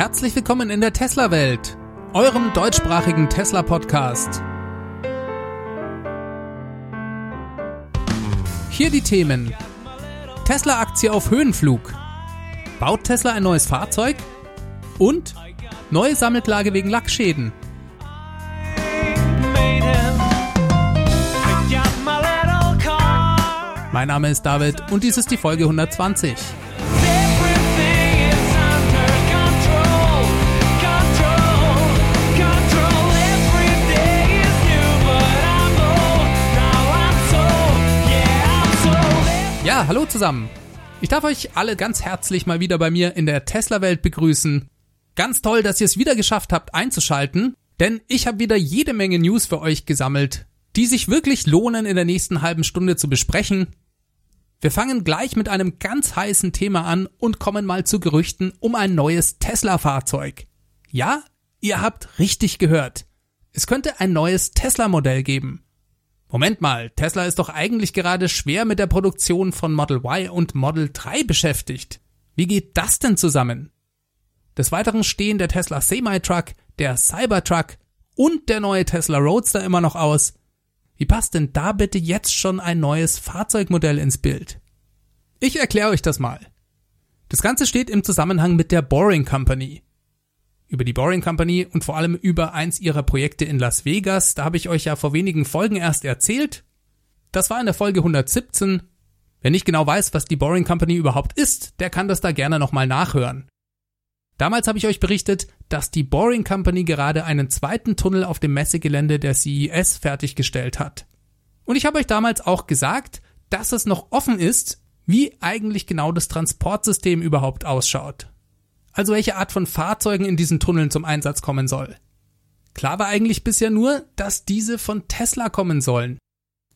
Herzlich willkommen in der Tesla-Welt, eurem deutschsprachigen Tesla-Podcast. Hier die Themen. Tesla-Aktie auf Höhenflug. Baut Tesla ein neues Fahrzeug? Und neue Sammelklage wegen Lackschäden. Mein Name ist David und dies ist die Folge 120. Hallo zusammen. Ich darf euch alle ganz herzlich mal wieder bei mir in der Tesla-Welt begrüßen. Ganz toll, dass ihr es wieder geschafft habt einzuschalten, denn ich habe wieder jede Menge News für euch gesammelt, die sich wirklich lohnen in der nächsten halben Stunde zu besprechen. Wir fangen gleich mit einem ganz heißen Thema an und kommen mal zu Gerüchten um ein neues Tesla-Fahrzeug. Ja, ihr habt richtig gehört. Es könnte ein neues Tesla-Modell geben. Moment mal, Tesla ist doch eigentlich gerade schwer mit der Produktion von Model Y und Model 3 beschäftigt. Wie geht das denn zusammen? Des Weiteren stehen der Tesla Semi-Truck, der Cybertruck und der neue Tesla Roadster immer noch aus. Wie passt denn da bitte jetzt schon ein neues Fahrzeugmodell ins Bild? Ich erkläre euch das mal. Das Ganze steht im Zusammenhang mit der Boring Company über die Boring Company und vor allem über eins ihrer Projekte in Las Vegas. Da habe ich euch ja vor wenigen Folgen erst erzählt. Das war in der Folge 117. Wer nicht genau weiß, was die Boring Company überhaupt ist, der kann das da gerne nochmal nachhören. Damals habe ich euch berichtet, dass die Boring Company gerade einen zweiten Tunnel auf dem Messegelände der CES fertiggestellt hat. Und ich habe euch damals auch gesagt, dass es noch offen ist, wie eigentlich genau das Transportsystem überhaupt ausschaut also welche Art von Fahrzeugen in diesen Tunneln zum Einsatz kommen soll. Klar war eigentlich bisher nur, dass diese von Tesla kommen sollen.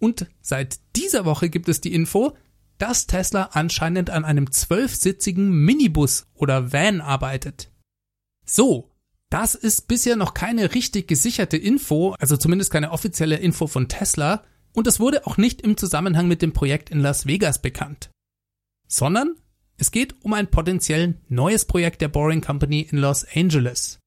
Und seit dieser Woche gibt es die Info, dass Tesla anscheinend an einem zwölfsitzigen Minibus oder Van arbeitet. So, das ist bisher noch keine richtig gesicherte Info, also zumindest keine offizielle Info von Tesla, und es wurde auch nicht im Zusammenhang mit dem Projekt in Las Vegas bekannt, sondern es geht um ein potenziell neues Projekt der Boring Company in Los Angeles.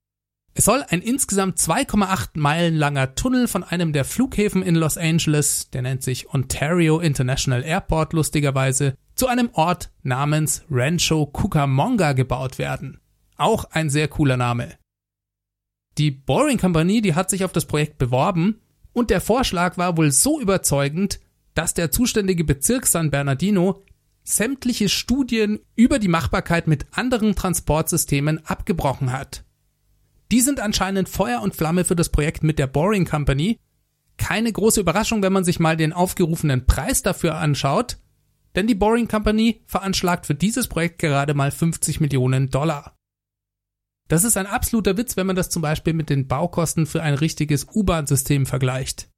Es soll ein insgesamt 2,8 Meilen langer Tunnel von einem der Flughäfen in Los Angeles, der nennt sich Ontario International Airport lustigerweise, zu einem Ort namens Rancho Cucamonga gebaut werden. Auch ein sehr cooler Name. Die Boring Company, die hat sich auf das Projekt beworben und der Vorschlag war wohl so überzeugend, dass der zuständige Bezirk San Bernardino sämtliche Studien über die Machbarkeit mit anderen Transportsystemen abgebrochen hat. Die sind anscheinend Feuer und Flamme für das Projekt mit der Boring Company. Keine große Überraschung, wenn man sich mal den aufgerufenen Preis dafür anschaut, denn die Boring Company veranschlagt für dieses Projekt gerade mal 50 Millionen Dollar. Das ist ein absoluter Witz, wenn man das zum Beispiel mit den Baukosten für ein richtiges U-Bahn-System vergleicht.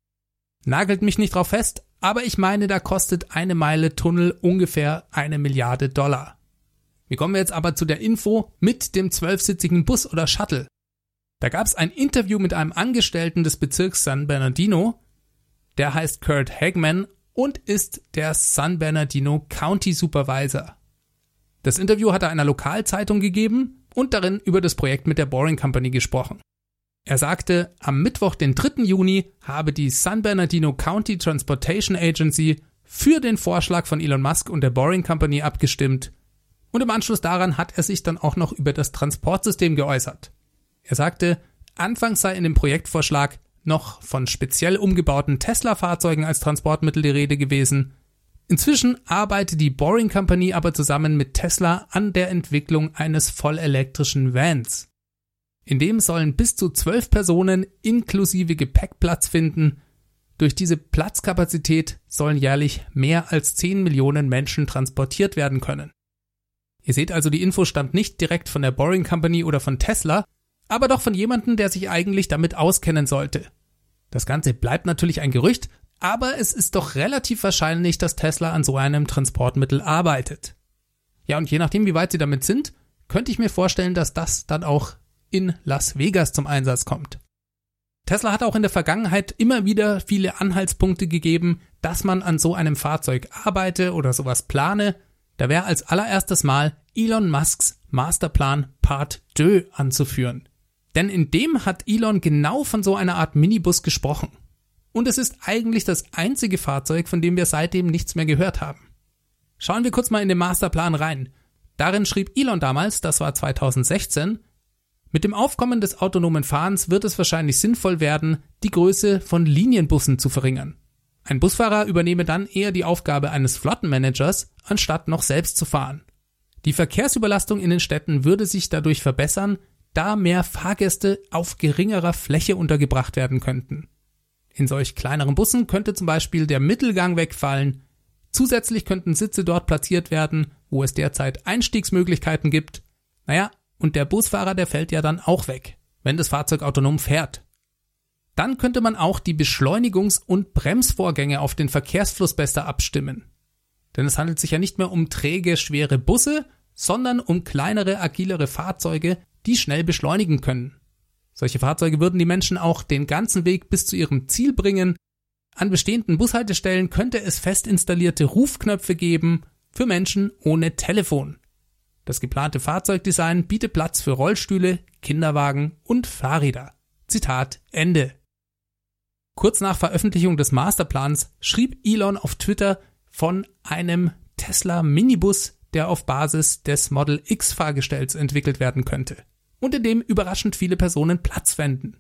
Nagelt mich nicht drauf fest, aber ich meine, da kostet eine Meile Tunnel ungefähr eine Milliarde Dollar. Wie kommen wir jetzt aber zu der Info mit dem zwölfsitzigen Bus oder Shuttle? Da gab es ein Interview mit einem Angestellten des Bezirks San Bernardino, der heißt Kurt Hagman und ist der San Bernardino County Supervisor. Das Interview hat er einer Lokalzeitung gegeben und darin über das Projekt mit der Boring Company gesprochen. Er sagte, am Mittwoch, den 3. Juni, habe die San Bernardino County Transportation Agency für den Vorschlag von Elon Musk und der Boring Company abgestimmt. Und im Anschluss daran hat er sich dann auch noch über das Transportsystem geäußert. Er sagte, anfangs sei in dem Projektvorschlag noch von speziell umgebauten Tesla-Fahrzeugen als Transportmittel die Rede gewesen. Inzwischen arbeitet die Boring Company aber zusammen mit Tesla an der Entwicklung eines vollelektrischen Vans. In dem sollen bis zu zwölf Personen inklusive Gepäck Platz finden. Durch diese Platzkapazität sollen jährlich mehr als 10 Millionen Menschen transportiert werden können. Ihr seht also, die Info stammt nicht direkt von der Boring Company oder von Tesla, aber doch von jemandem, der sich eigentlich damit auskennen sollte. Das Ganze bleibt natürlich ein Gerücht, aber es ist doch relativ wahrscheinlich, dass Tesla an so einem Transportmittel arbeitet. Ja, und je nachdem, wie weit sie damit sind, könnte ich mir vorstellen, dass das dann auch in Las Vegas zum Einsatz kommt. Tesla hat auch in der Vergangenheit immer wieder viele Anhaltspunkte gegeben, dass man an so einem Fahrzeug arbeite oder sowas plane. Da wäre als allererstes Mal Elon Musks Masterplan Part 2 anzuführen. Denn in dem hat Elon genau von so einer Art Minibus gesprochen. Und es ist eigentlich das einzige Fahrzeug, von dem wir seitdem nichts mehr gehört haben. Schauen wir kurz mal in den Masterplan rein. Darin schrieb Elon damals, das war 2016, mit dem Aufkommen des autonomen Fahrens wird es wahrscheinlich sinnvoll werden, die Größe von Linienbussen zu verringern. Ein Busfahrer übernehme dann eher die Aufgabe eines Flottenmanagers, anstatt noch selbst zu fahren. Die Verkehrsüberlastung in den Städten würde sich dadurch verbessern, da mehr Fahrgäste auf geringerer Fläche untergebracht werden könnten. In solch kleineren Bussen könnte zum Beispiel der Mittelgang wegfallen, zusätzlich könnten Sitze dort platziert werden, wo es derzeit Einstiegsmöglichkeiten gibt. Naja, und der Busfahrer, der fällt ja dann auch weg, wenn das Fahrzeug autonom fährt. Dann könnte man auch die Beschleunigungs- und Bremsvorgänge auf den Verkehrsfluss besser abstimmen. Denn es handelt sich ja nicht mehr um träge, schwere Busse, sondern um kleinere, agilere Fahrzeuge, die schnell beschleunigen können. Solche Fahrzeuge würden die Menschen auch den ganzen Weg bis zu ihrem Ziel bringen. An bestehenden Bushaltestellen könnte es fest installierte Rufknöpfe geben für Menschen ohne Telefon. Das geplante Fahrzeugdesign bietet Platz für Rollstühle, Kinderwagen und Fahrräder. Zitat Ende. Kurz nach Veröffentlichung des Masterplans schrieb Elon auf Twitter von einem Tesla Minibus, der auf Basis des Model X Fahrgestells entwickelt werden könnte und in dem überraschend viele Personen Platz fänden.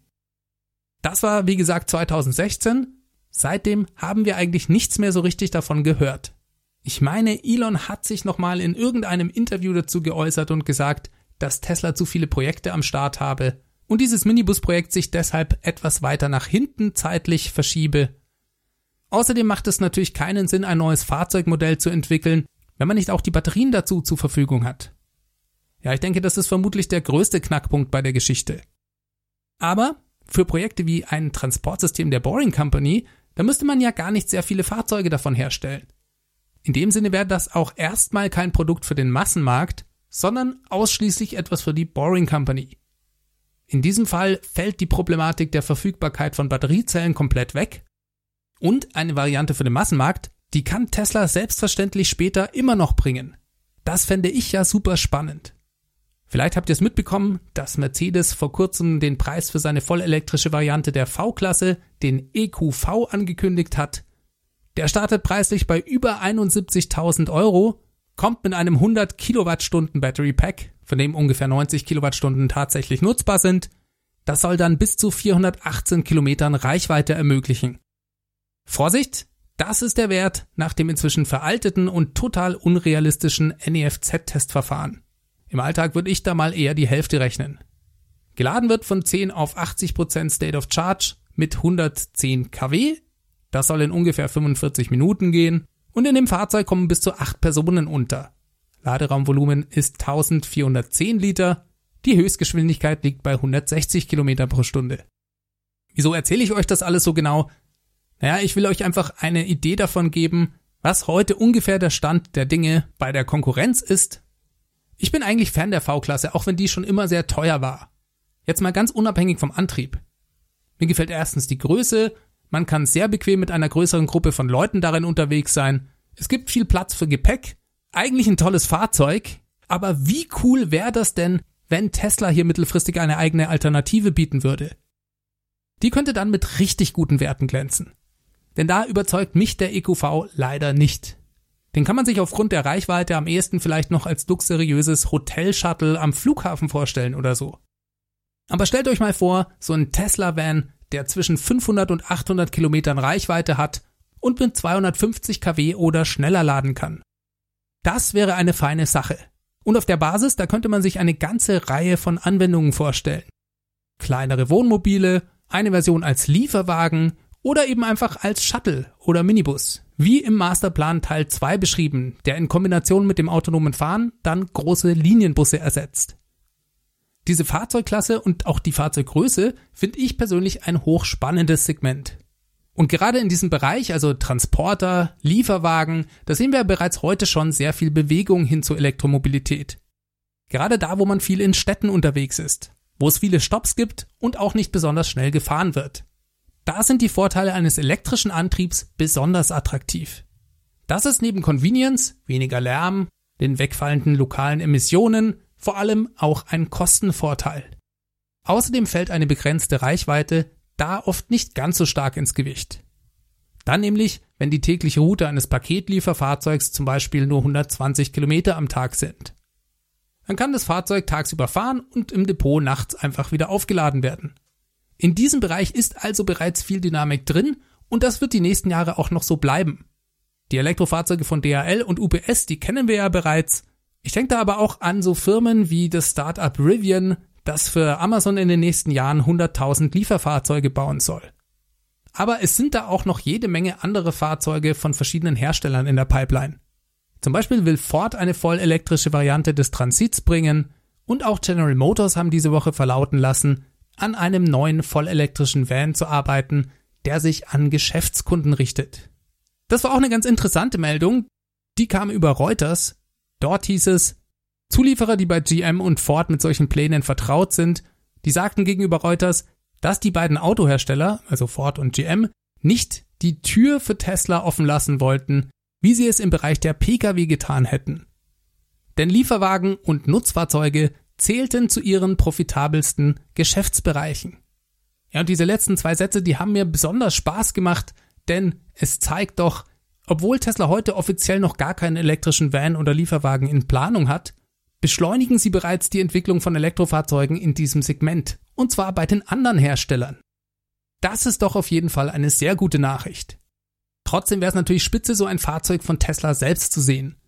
Das war, wie gesagt, 2016. Seitdem haben wir eigentlich nichts mehr so richtig davon gehört. Ich meine, Elon hat sich nochmal in irgendeinem Interview dazu geäußert und gesagt, dass Tesla zu viele Projekte am Start habe und dieses Minibus-Projekt sich deshalb etwas weiter nach hinten zeitlich verschiebe. Außerdem macht es natürlich keinen Sinn, ein neues Fahrzeugmodell zu entwickeln, wenn man nicht auch die Batterien dazu zur Verfügung hat. Ja, ich denke, das ist vermutlich der größte Knackpunkt bei der Geschichte. Aber für Projekte wie ein Transportsystem der Boring Company, da müsste man ja gar nicht sehr viele Fahrzeuge davon herstellen. In dem Sinne wäre das auch erstmal kein Produkt für den Massenmarkt, sondern ausschließlich etwas für die Boring Company. In diesem Fall fällt die Problematik der Verfügbarkeit von Batteriezellen komplett weg und eine Variante für den Massenmarkt, die kann Tesla selbstverständlich später immer noch bringen. Das fände ich ja super spannend. Vielleicht habt ihr es mitbekommen, dass Mercedes vor kurzem den Preis für seine vollelektrische Variante der V-Klasse, den EQV, angekündigt hat. Der startet preislich bei über 71.000 Euro, kommt mit einem 100 Kilowattstunden Battery Pack, von dem ungefähr 90 Kilowattstunden tatsächlich nutzbar sind. Das soll dann bis zu 418 Kilometern Reichweite ermöglichen. Vorsicht, das ist der Wert nach dem inzwischen veralteten und total unrealistischen NEFZ-Testverfahren. Im Alltag würde ich da mal eher die Hälfte rechnen. Geladen wird von 10 auf 80% State of Charge mit 110 kW das soll in ungefähr 45 Minuten gehen und in dem Fahrzeug kommen bis zu 8 Personen unter. Laderaumvolumen ist 1410 Liter, die Höchstgeschwindigkeit liegt bei 160 Kilometer pro Stunde. Wieso erzähle ich euch das alles so genau? Naja, ich will euch einfach eine Idee davon geben, was heute ungefähr der Stand der Dinge bei der Konkurrenz ist. Ich bin eigentlich Fan der V-Klasse, auch wenn die schon immer sehr teuer war. Jetzt mal ganz unabhängig vom Antrieb. Mir gefällt erstens die Größe man kann sehr bequem mit einer größeren Gruppe von Leuten darin unterwegs sein. Es gibt viel Platz für Gepäck. Eigentlich ein tolles Fahrzeug. Aber wie cool wäre das denn, wenn Tesla hier mittelfristig eine eigene Alternative bieten würde? Die könnte dann mit richtig guten Werten glänzen. Denn da überzeugt mich der EQV leider nicht. Den kann man sich aufgrund der Reichweite am ehesten vielleicht noch als luxuriöses Hotel-Shuttle am Flughafen vorstellen oder so. Aber stellt euch mal vor, so ein Tesla-Van der zwischen 500 und 800 Kilometern Reichweite hat und mit 250 kW oder schneller laden kann. Das wäre eine feine Sache. Und auf der Basis, da könnte man sich eine ganze Reihe von Anwendungen vorstellen. Kleinere Wohnmobile, eine Version als Lieferwagen oder eben einfach als Shuttle oder Minibus, wie im Masterplan Teil 2 beschrieben, der in Kombination mit dem autonomen Fahren dann große Linienbusse ersetzt. Diese Fahrzeugklasse und auch die Fahrzeuggröße finde ich persönlich ein hochspannendes Segment. Und gerade in diesem Bereich, also Transporter, Lieferwagen, da sehen wir bereits heute schon sehr viel Bewegung hin zur Elektromobilität. Gerade da, wo man viel in Städten unterwegs ist, wo es viele Stops gibt und auch nicht besonders schnell gefahren wird. Da sind die Vorteile eines elektrischen Antriebs besonders attraktiv. Das ist neben Convenience, weniger Lärm, den wegfallenden lokalen Emissionen, vor allem auch ein Kostenvorteil. Außerdem fällt eine begrenzte Reichweite da oft nicht ganz so stark ins Gewicht. Dann nämlich, wenn die tägliche Route eines Paketlieferfahrzeugs zum Beispiel nur 120 Kilometer am Tag sind. Dann kann das Fahrzeug tagsüber fahren und im Depot nachts einfach wieder aufgeladen werden. In diesem Bereich ist also bereits viel Dynamik drin und das wird die nächsten Jahre auch noch so bleiben. Die Elektrofahrzeuge von DHL und UPS, die kennen wir ja bereits. Ich denke da aber auch an so Firmen wie das Startup Rivian, das für Amazon in den nächsten Jahren 100.000 Lieferfahrzeuge bauen soll. Aber es sind da auch noch jede Menge andere Fahrzeuge von verschiedenen Herstellern in der Pipeline. Zum Beispiel will Ford eine vollelektrische Variante des Transits bringen und auch General Motors haben diese Woche verlauten lassen, an einem neuen vollelektrischen Van zu arbeiten, der sich an Geschäftskunden richtet. Das war auch eine ganz interessante Meldung. Die kam über Reuters. Dort hieß es, Zulieferer, die bei GM und Ford mit solchen Plänen vertraut sind, die sagten gegenüber Reuters, dass die beiden Autohersteller, also Ford und GM, nicht die Tür für Tesla offen lassen wollten, wie sie es im Bereich der Pkw getan hätten. Denn Lieferwagen und Nutzfahrzeuge zählten zu ihren profitabelsten Geschäftsbereichen. Ja, und diese letzten zwei Sätze, die haben mir besonders Spaß gemacht, denn es zeigt doch, obwohl Tesla heute offiziell noch gar keinen elektrischen Van oder Lieferwagen in Planung hat, beschleunigen sie bereits die Entwicklung von Elektrofahrzeugen in diesem Segment, und zwar bei den anderen Herstellern. Das ist doch auf jeden Fall eine sehr gute Nachricht. Trotzdem wäre es natürlich spitze, so ein Fahrzeug von Tesla selbst zu sehen.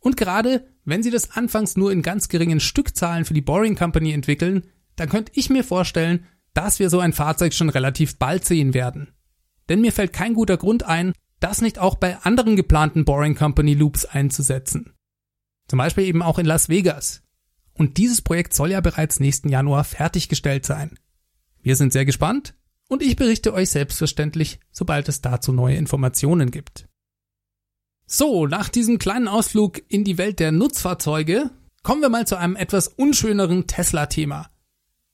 Und gerade wenn sie das anfangs nur in ganz geringen Stückzahlen für die Boring Company entwickeln, dann könnte ich mir vorstellen, dass wir so ein Fahrzeug schon relativ bald sehen werden. Denn mir fällt kein guter Grund ein, das nicht auch bei anderen geplanten Boring Company Loops einzusetzen. Zum Beispiel eben auch in Las Vegas. Und dieses Projekt soll ja bereits nächsten Januar fertiggestellt sein. Wir sind sehr gespannt und ich berichte euch selbstverständlich, sobald es dazu neue Informationen gibt. So, nach diesem kleinen Ausflug in die Welt der Nutzfahrzeuge kommen wir mal zu einem etwas unschöneren Tesla-Thema.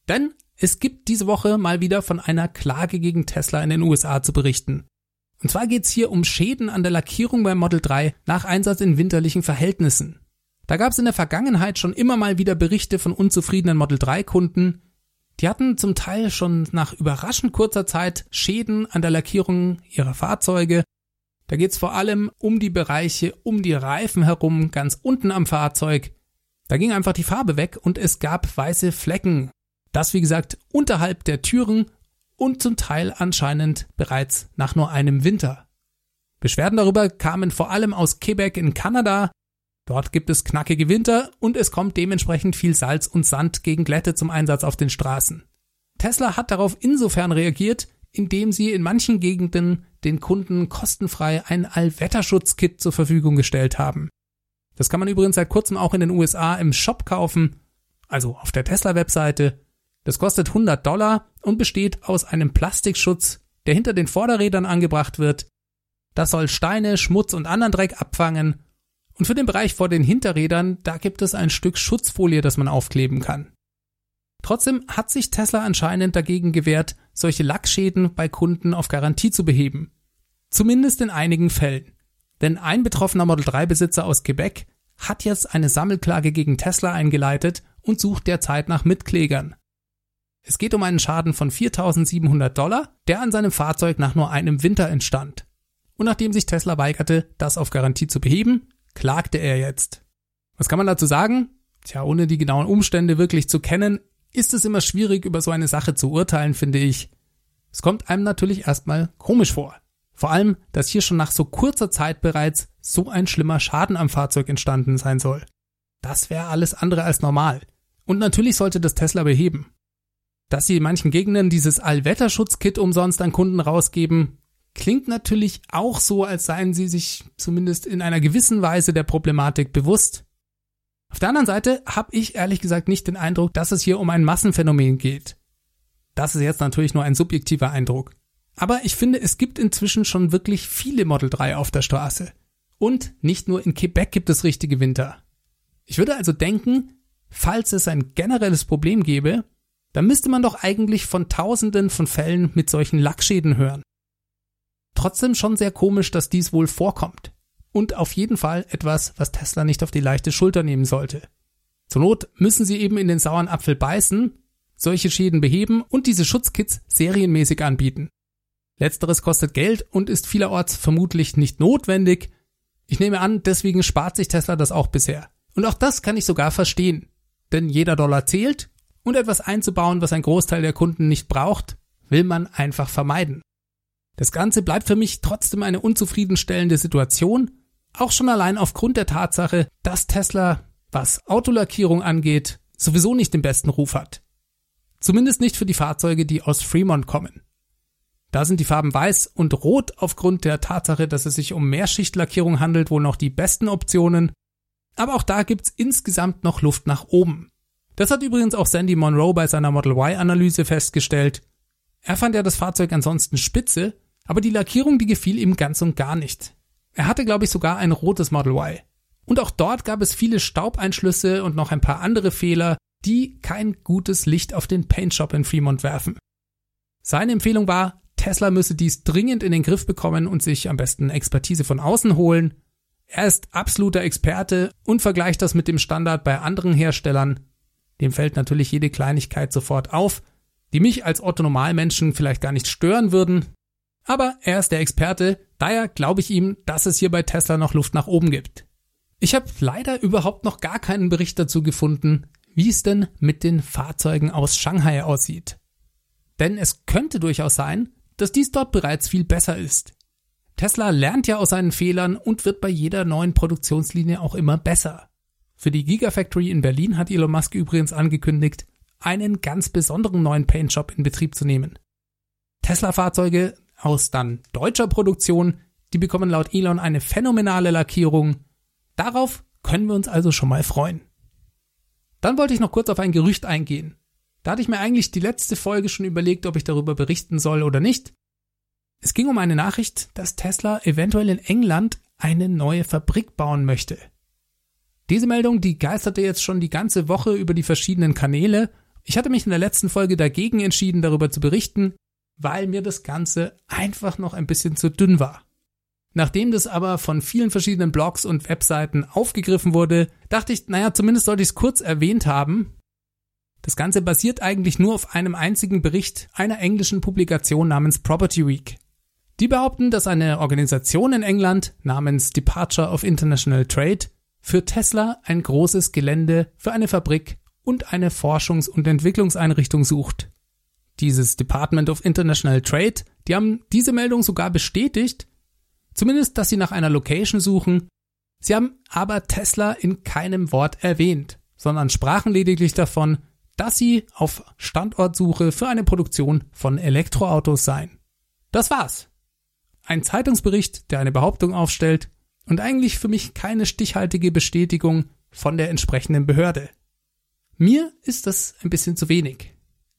Denn es gibt diese Woche mal wieder von einer Klage gegen Tesla in den USA zu berichten. Und zwar geht es hier um Schäden an der Lackierung beim Model 3 nach Einsatz in winterlichen Verhältnissen. Da gab es in der Vergangenheit schon immer mal wieder Berichte von unzufriedenen Model 3 Kunden. Die hatten zum Teil schon nach überraschend kurzer Zeit Schäden an der Lackierung ihrer Fahrzeuge. Da geht es vor allem um die Bereiche um die Reifen herum, ganz unten am Fahrzeug. Da ging einfach die Farbe weg und es gab weiße Flecken. Das wie gesagt unterhalb der Türen und zum Teil anscheinend bereits nach nur einem Winter. Beschwerden darüber kamen vor allem aus Quebec in Kanada, Dort gibt es knackige Winter und es kommt dementsprechend viel Salz und Sand gegen Glätte zum Einsatz auf den Straßen. Tesla hat darauf insofern reagiert, indem sie in manchen Gegenden den Kunden kostenfrei ein Allwetterschutzkit zur Verfügung gestellt haben. Das kann man übrigens seit kurzem auch in den USA im Shop kaufen, also auf der Tesla-Webseite. Das kostet 100 Dollar und besteht aus einem Plastikschutz, der hinter den Vorderrädern angebracht wird. Das soll Steine, Schmutz und anderen Dreck abfangen und für den Bereich vor den Hinterrädern, da gibt es ein Stück Schutzfolie, das man aufkleben kann. Trotzdem hat sich Tesla anscheinend dagegen gewehrt, solche Lackschäden bei Kunden auf Garantie zu beheben. Zumindest in einigen Fällen. Denn ein betroffener Model 3 Besitzer aus Quebec hat jetzt eine Sammelklage gegen Tesla eingeleitet und sucht derzeit nach Mitklägern. Es geht um einen Schaden von 4.700 Dollar, der an seinem Fahrzeug nach nur einem Winter entstand. Und nachdem sich Tesla weigerte, das auf Garantie zu beheben, klagte er jetzt. Was kann man dazu sagen? Tja, ohne die genauen Umstände wirklich zu kennen, ist es immer schwierig, über so eine Sache zu urteilen, finde ich. Es kommt einem natürlich erstmal komisch vor. Vor allem, dass hier schon nach so kurzer Zeit bereits so ein schlimmer Schaden am Fahrzeug entstanden sein soll. Das wäre alles andere als normal. Und natürlich sollte das Tesla beheben. Dass sie in manchen Gegenden dieses Allwetterschutzkit umsonst an Kunden rausgeben, Klingt natürlich auch so, als seien sie sich zumindest in einer gewissen Weise der Problematik bewusst. Auf der anderen Seite habe ich ehrlich gesagt nicht den Eindruck, dass es hier um ein Massenphänomen geht. Das ist jetzt natürlich nur ein subjektiver Eindruck. Aber ich finde, es gibt inzwischen schon wirklich viele Model 3 auf der Straße. Und nicht nur in Quebec gibt es richtige Winter. Ich würde also denken, falls es ein generelles Problem gäbe, dann müsste man doch eigentlich von Tausenden von Fällen mit solchen Lackschäden hören. Trotzdem schon sehr komisch, dass dies wohl vorkommt. und auf jeden Fall etwas, was Tesla nicht auf die leichte Schulter nehmen sollte. Zur Not müssen sie eben in den sauren Apfel beißen, solche Schäden beheben und diese Schutzkits serienmäßig anbieten. Letzteres kostet Geld und ist vielerorts vermutlich nicht notwendig. Ich nehme an, deswegen spart sich Tesla das auch bisher. Und auch das kann ich sogar verstehen. Denn jeder Dollar zählt und etwas einzubauen, was ein Großteil der Kunden nicht braucht, will man einfach vermeiden. Das Ganze bleibt für mich trotzdem eine unzufriedenstellende Situation, auch schon allein aufgrund der Tatsache, dass Tesla, was Autolackierung angeht, sowieso nicht den besten Ruf hat. Zumindest nicht für die Fahrzeuge, die aus Fremont kommen. Da sind die Farben weiß und rot aufgrund der Tatsache, dass es sich um Mehrschichtlackierung handelt, wohl noch die besten Optionen. Aber auch da gibt's insgesamt noch Luft nach oben. Das hat übrigens auch Sandy Monroe bei seiner Model Y-Analyse festgestellt. Er fand ja das Fahrzeug ansonsten spitze, aber die Lackierung, die gefiel ihm ganz und gar nicht. Er hatte, glaube ich, sogar ein rotes Model Y. Und auch dort gab es viele Staubeinschlüsse und noch ein paar andere Fehler, die kein gutes Licht auf den Paintshop in Fremont werfen. Seine Empfehlung war, Tesla müsse dies dringend in den Griff bekommen und sich am besten Expertise von außen holen. Er ist absoluter Experte und vergleicht das mit dem Standard bei anderen Herstellern. Dem fällt natürlich jede Kleinigkeit sofort auf, die mich als Otto-Normalmenschen vielleicht gar nicht stören würden. Aber er ist der Experte, daher glaube ich ihm, dass es hier bei Tesla noch Luft nach oben gibt. Ich habe leider überhaupt noch gar keinen Bericht dazu gefunden, wie es denn mit den Fahrzeugen aus Shanghai aussieht. Denn es könnte durchaus sein, dass dies dort bereits viel besser ist. Tesla lernt ja aus seinen Fehlern und wird bei jeder neuen Produktionslinie auch immer besser. Für die Gigafactory in Berlin hat Elon Musk übrigens angekündigt, einen ganz besonderen neuen Paintshop in Betrieb zu nehmen. Tesla-Fahrzeuge aus dann deutscher Produktion, die bekommen laut Elon eine phänomenale Lackierung. Darauf können wir uns also schon mal freuen. Dann wollte ich noch kurz auf ein Gerücht eingehen. Da hatte ich mir eigentlich die letzte Folge schon überlegt, ob ich darüber berichten soll oder nicht. Es ging um eine Nachricht, dass Tesla eventuell in England eine neue Fabrik bauen möchte. Diese Meldung, die geisterte jetzt schon die ganze Woche über die verschiedenen Kanäle. Ich hatte mich in der letzten Folge dagegen entschieden, darüber zu berichten, weil mir das Ganze einfach noch ein bisschen zu dünn war. Nachdem das aber von vielen verschiedenen Blogs und Webseiten aufgegriffen wurde, dachte ich, naja, zumindest sollte ich es kurz erwähnt haben, das Ganze basiert eigentlich nur auf einem einzigen Bericht einer englischen Publikation namens Property Week. Die behaupten, dass eine Organisation in England namens Departure of International Trade für Tesla ein großes Gelände für eine Fabrik und eine Forschungs- und Entwicklungseinrichtung sucht. Dieses Department of International Trade, die haben diese Meldung sogar bestätigt, zumindest, dass sie nach einer Location suchen. Sie haben aber Tesla in keinem Wort erwähnt, sondern sprachen lediglich davon, dass sie auf Standortsuche für eine Produktion von Elektroautos seien. Das war's. Ein Zeitungsbericht, der eine Behauptung aufstellt und eigentlich für mich keine stichhaltige Bestätigung von der entsprechenden Behörde. Mir ist das ein bisschen zu wenig.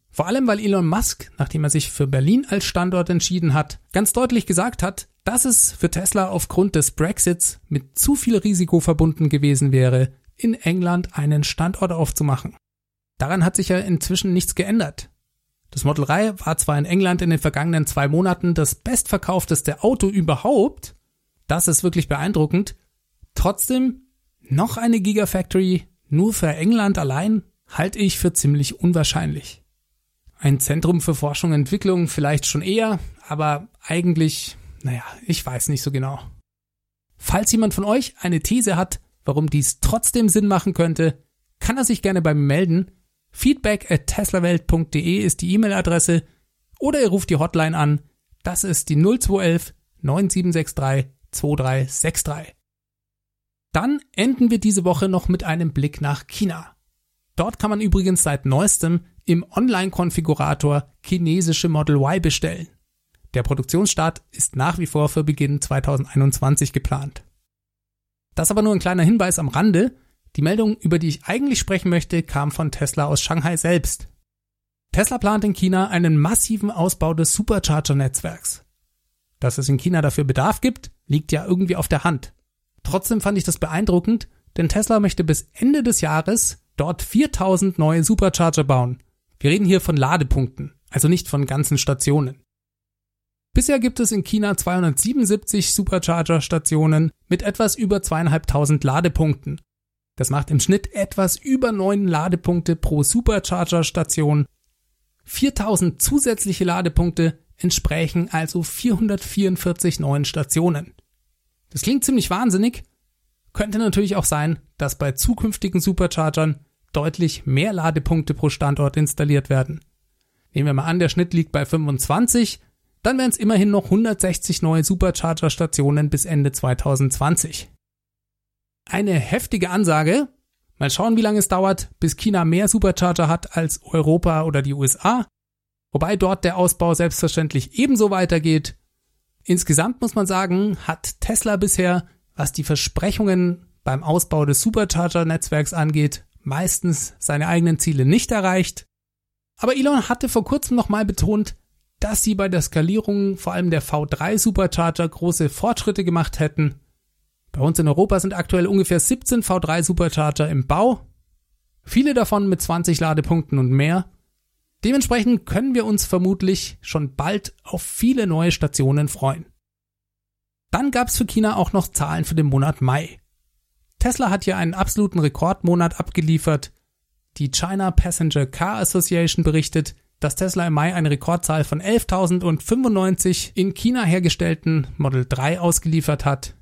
Vor allem, weil Elon Musk, nachdem er sich für Berlin als Standort entschieden hat, ganz deutlich gesagt hat, dass es für Tesla aufgrund des Brexits mit zu viel Risiko verbunden gewesen wäre, in England einen Standort aufzumachen. Daran hat sich ja inzwischen nichts geändert. Das Model 3 war zwar in England in den vergangenen zwei Monaten das bestverkaufteste Auto überhaupt, das ist wirklich beeindruckend, trotzdem noch eine Gigafactory nur für England allein halte ich für ziemlich unwahrscheinlich. Ein Zentrum für Forschung und Entwicklung vielleicht schon eher, aber eigentlich, naja, ich weiß nicht so genau. Falls jemand von euch eine These hat, warum dies trotzdem Sinn machen könnte, kann er sich gerne bei mir melden. Feedback at teslawelt.de ist die E-Mail-Adresse oder ihr ruft die Hotline an. Das ist die 0211 9763 2363. Dann enden wir diese Woche noch mit einem Blick nach China. Dort kann man übrigens seit neuestem im Online-Konfigurator chinesische Model Y bestellen. Der Produktionsstart ist nach wie vor für Beginn 2021 geplant. Das aber nur ein kleiner Hinweis am Rande. Die Meldung, über die ich eigentlich sprechen möchte, kam von Tesla aus Shanghai selbst. Tesla plant in China einen massiven Ausbau des Supercharger-Netzwerks. Dass es in China dafür Bedarf gibt, liegt ja irgendwie auf der Hand. Trotzdem fand ich das beeindruckend, denn Tesla möchte bis Ende des Jahres dort 4000 neue Supercharger bauen. Wir reden hier von Ladepunkten, also nicht von ganzen Stationen. Bisher gibt es in China 277 Supercharger-Stationen mit etwas über zweieinhalbtausend Ladepunkten. Das macht im Schnitt etwas über neun Ladepunkte pro Supercharger-Station. 4000 zusätzliche Ladepunkte entsprechen also 444 neuen Stationen. Das klingt ziemlich wahnsinnig, könnte natürlich auch sein, dass bei zukünftigen Superchargern deutlich mehr Ladepunkte pro Standort installiert werden. Nehmen wir mal an, der Schnitt liegt bei 25, dann wären es immerhin noch 160 neue Supercharger-Stationen bis Ende 2020. Eine heftige Ansage. Mal schauen, wie lange es dauert, bis China mehr Supercharger hat als Europa oder die USA. Wobei dort der Ausbau selbstverständlich ebenso weitergeht. Insgesamt muss man sagen, hat Tesla bisher, was die Versprechungen beim Ausbau des Supercharger-Netzwerks angeht, meistens seine eigenen Ziele nicht erreicht. Aber Elon hatte vor kurzem nochmal betont, dass sie bei der Skalierung vor allem der V3 Supercharger große Fortschritte gemacht hätten. Bei uns in Europa sind aktuell ungefähr 17 V3 Supercharger im Bau, viele davon mit 20 Ladepunkten und mehr. Dementsprechend können wir uns vermutlich schon bald auf viele neue Stationen freuen. Dann gab es für China auch noch Zahlen für den Monat Mai. Tesla hat hier einen absoluten Rekordmonat abgeliefert. Die China Passenger Car Association berichtet, dass Tesla im Mai eine Rekordzahl von 11.095 in China hergestellten Model 3 ausgeliefert hat.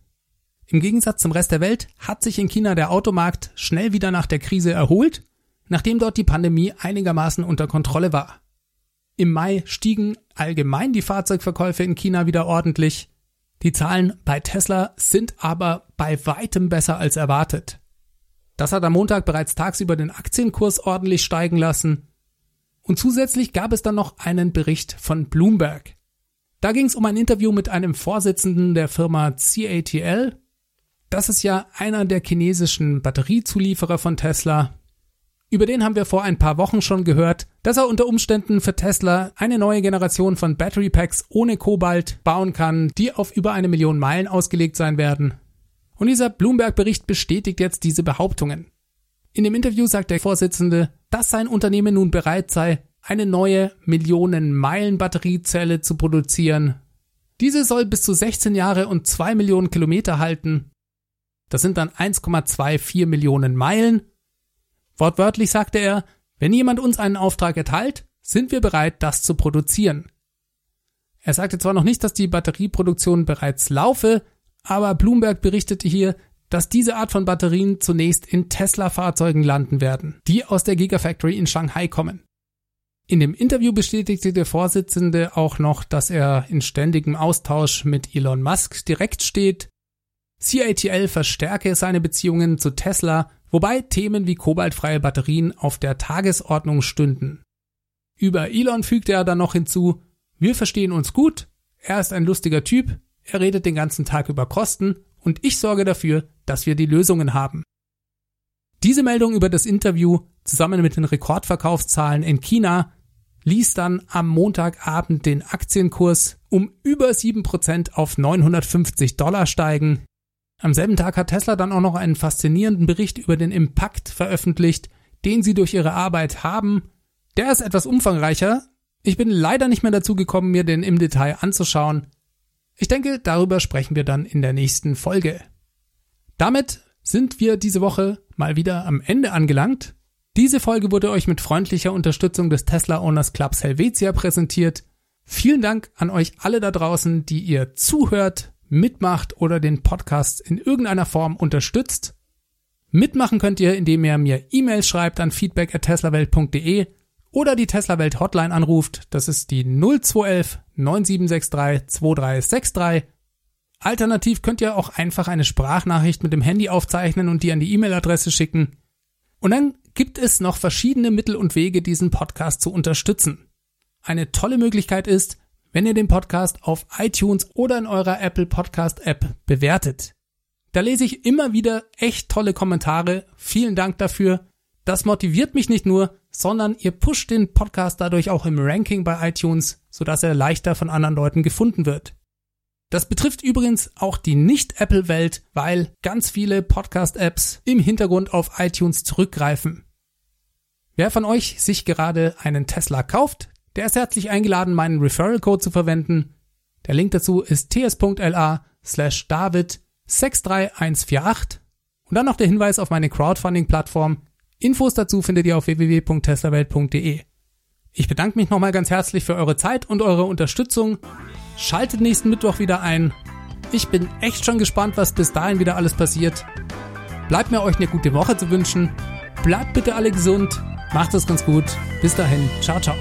Im Gegensatz zum Rest der Welt hat sich in China der Automarkt schnell wieder nach der Krise erholt, nachdem dort die Pandemie einigermaßen unter Kontrolle war. Im Mai stiegen allgemein die Fahrzeugverkäufe in China wieder ordentlich. Die Zahlen bei Tesla sind aber bei weitem besser als erwartet. Das hat am Montag bereits tagsüber den Aktienkurs ordentlich steigen lassen und zusätzlich gab es dann noch einen Bericht von Bloomberg. Da ging es um ein Interview mit einem Vorsitzenden der Firma CATL. Das ist ja einer der chinesischen Batteriezulieferer von Tesla. Über den haben wir vor ein paar Wochen schon gehört, dass er unter Umständen für Tesla eine neue Generation von Battery Packs ohne Kobalt bauen kann, die auf über eine Million Meilen ausgelegt sein werden. Und dieser Bloomberg-Bericht bestätigt jetzt diese Behauptungen. In dem Interview sagt der Vorsitzende, dass sein Unternehmen nun bereit sei, eine neue Millionen-Meilen-Batteriezelle zu produzieren. Diese soll bis zu 16 Jahre und 2 Millionen Kilometer halten. Das sind dann 1,24 Millionen Meilen. Wortwörtlich sagte er, wenn jemand uns einen Auftrag erteilt, sind wir bereit, das zu produzieren. Er sagte zwar noch nicht, dass die Batterieproduktion bereits laufe, aber Bloomberg berichtete hier, dass diese Art von Batterien zunächst in Tesla-Fahrzeugen landen werden, die aus der Gigafactory in Shanghai kommen. In dem Interview bestätigte der Vorsitzende auch noch, dass er in ständigem Austausch mit Elon Musk direkt steht. CATL verstärke seine Beziehungen zu Tesla, wobei Themen wie kobaltfreie Batterien auf der Tagesordnung stünden. Über Elon fügte er dann noch hinzu, wir verstehen uns gut, er ist ein lustiger Typ, er redet den ganzen Tag über Kosten und ich sorge dafür, dass wir die Lösungen haben. Diese Meldung über das Interview zusammen mit den Rekordverkaufszahlen in China ließ dann am Montagabend den Aktienkurs um über 7% auf 950 Dollar steigen. Am selben Tag hat Tesla dann auch noch einen faszinierenden Bericht über den Impact veröffentlicht, den sie durch ihre Arbeit haben. Der ist etwas umfangreicher. Ich bin leider nicht mehr dazu gekommen, mir den im Detail anzuschauen. Ich denke, darüber sprechen wir dann in der nächsten Folge. Damit sind wir diese Woche mal wieder am Ende angelangt. Diese Folge wurde euch mit freundlicher Unterstützung des Tesla Owners Clubs Helvetia präsentiert. Vielen Dank an euch alle da draußen, die ihr zuhört, mitmacht oder den Podcast in irgendeiner Form unterstützt. Mitmachen könnt ihr, indem ihr mir E-Mails schreibt an feedback@teslawelt.de oder die Tesla Welt Hotline anruft. Das ist die 0211 9763 2363. Alternativ könnt ihr auch einfach eine Sprachnachricht mit dem Handy aufzeichnen und die an die E-Mail-Adresse schicken. Und dann gibt es noch verschiedene Mittel und Wege, diesen Podcast zu unterstützen. Eine tolle Möglichkeit ist, wenn ihr den Podcast auf iTunes oder in eurer Apple Podcast App bewertet. Da lese ich immer wieder echt tolle Kommentare. Vielen Dank dafür. Das motiviert mich nicht nur, sondern ihr pusht den Podcast dadurch auch im Ranking bei iTunes, sodass er leichter von anderen Leuten gefunden wird. Das betrifft übrigens auch die Nicht-Apple-Welt, weil ganz viele Podcast-Apps im Hintergrund auf iTunes zurückgreifen. Wer von euch sich gerade einen Tesla kauft, der ist herzlich eingeladen, meinen Referral-Code zu verwenden. Der Link dazu ist ts.la slash david 63148 und dann noch der Hinweis auf meine Crowdfunding-Plattform. Infos dazu findet ihr auf www.teslawelt.de. Ich bedanke mich nochmal ganz herzlich für eure Zeit und eure Unterstützung. Schaltet nächsten Mittwoch wieder ein. Ich bin echt schon gespannt, was bis dahin wieder alles passiert. Bleibt mir euch eine gute Woche zu wünschen. Bleibt bitte alle gesund. Macht es ganz gut. Bis dahin. Ciao, ciao.